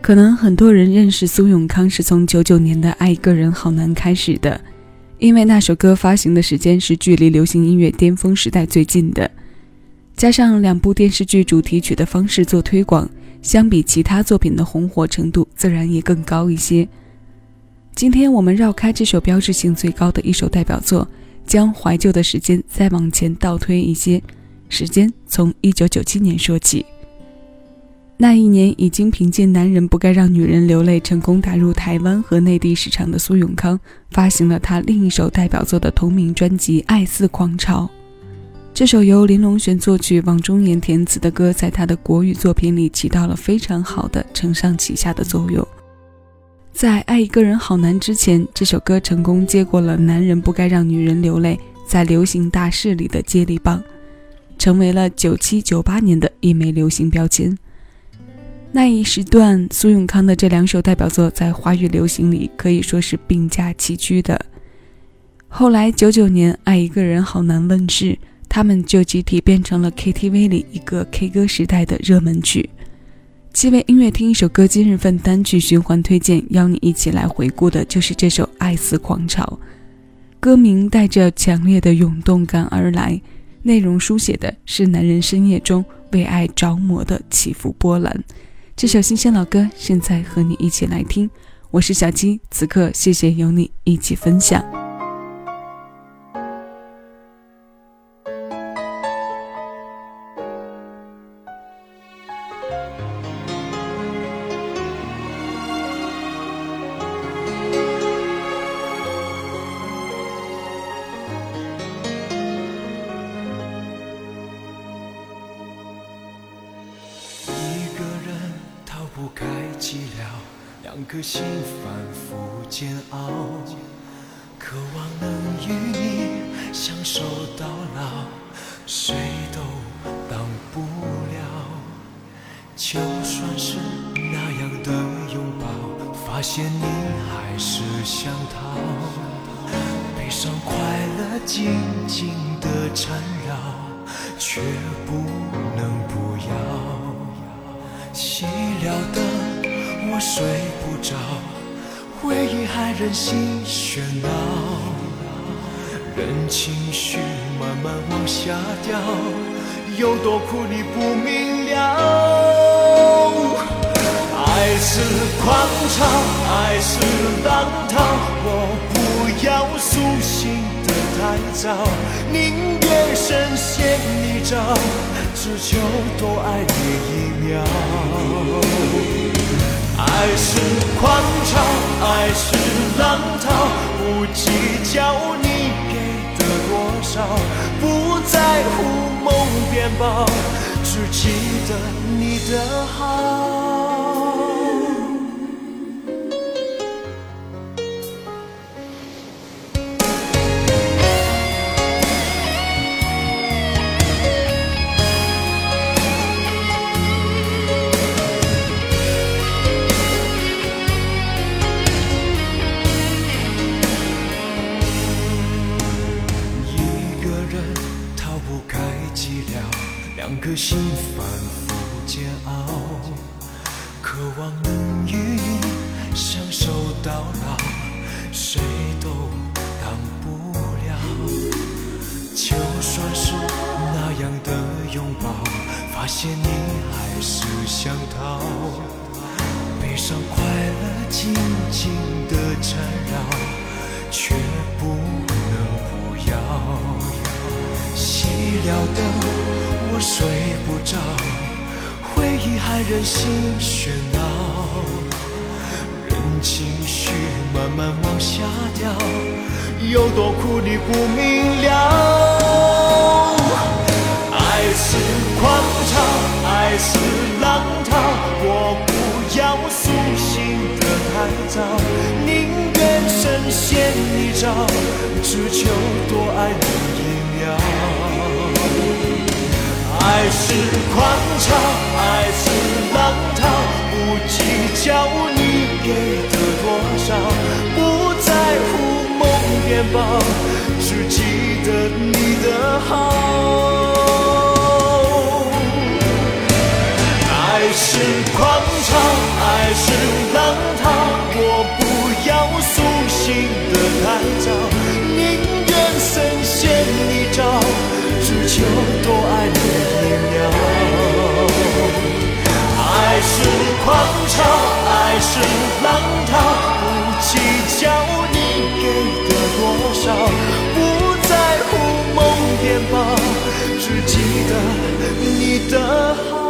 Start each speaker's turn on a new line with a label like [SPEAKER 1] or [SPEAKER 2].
[SPEAKER 1] 可能很多人认识苏永康是从九九年的《爱一个人好难》开始的，因为那首歌发行的时间是距离流行音乐巅峰时代最近的，加上两部电视剧主题曲的方式做推广，相比其他作品的红火程度自然也更高一些。今天我们绕开这首标志性最高的一首代表作，将怀旧的时间再往前倒推一些，时间从一九九七年说起。那一年，已经凭借《男人不该让女人流泪》成功打入台湾和内地市场的苏永康，发行了他另一首代表作的同名专辑《爱似狂潮》。这首由林隆璇作曲、王中言填词的歌，在他的国语作品里起到了非常好的承上启下的作用。在《爱一个人好难》之前，这首歌成功接过了《男人不该让女人流泪》在流行大势里的接力棒，成为了九七九八年的一枚流行标签。那一时段，苏永康的这两首代表作在华语流行里可以说是并驾齐驱的。后来，九九年《爱一个人好难》问世，他们就集体变成了 KTV 里一个 K 歌时代的热门曲。七位音乐听一首歌今日份单曲循环推荐，邀你一起来回顾的就是这首《爱似狂潮》。歌名带着强烈的涌动感而来，内容书写的是男人深夜中为爱着魔的起伏波澜。这首新鲜老歌，现在和你一起来听。我是小七，此刻谢谢有你一起分享。
[SPEAKER 2] 颗心反复煎熬，渴望能与你相守到老，谁都挡不了。就算是那样的拥抱，发现你还是想逃。悲伤快乐紧紧的缠绕，却不能不睡不着，回忆还任性喧闹，任情绪慢慢往下掉，有多苦你不明了。爱是狂潮，爱是浪涛，我不要苏醒的太早，宁愿深陷泥沼，只求多爱你一秒。只记得你的好。渴望能与你相守到老，谁都挡不了。就算是那样的拥抱，发现你还是想逃。悲伤快乐紧紧的缠绕，却不能不要。熄了灯。我睡不着，回忆还任性喧闹，任情绪慢慢往下掉，有多苦你不明了。爱是狂潮，爱是浪涛，我不要苏醒的太早，宁愿深陷泥沼，只求多爱你一秒。爱是狂潮，笑你给的多少，不在乎梦变薄，只记得你的好。爱是狂潮，爱是浪涛，我不要苏醒的太早，宁愿深陷泥沼，只求多爱你一秒。爱是狂潮。是浪涛，不计较你给的多少，不在乎梦变薄，只记得你的好。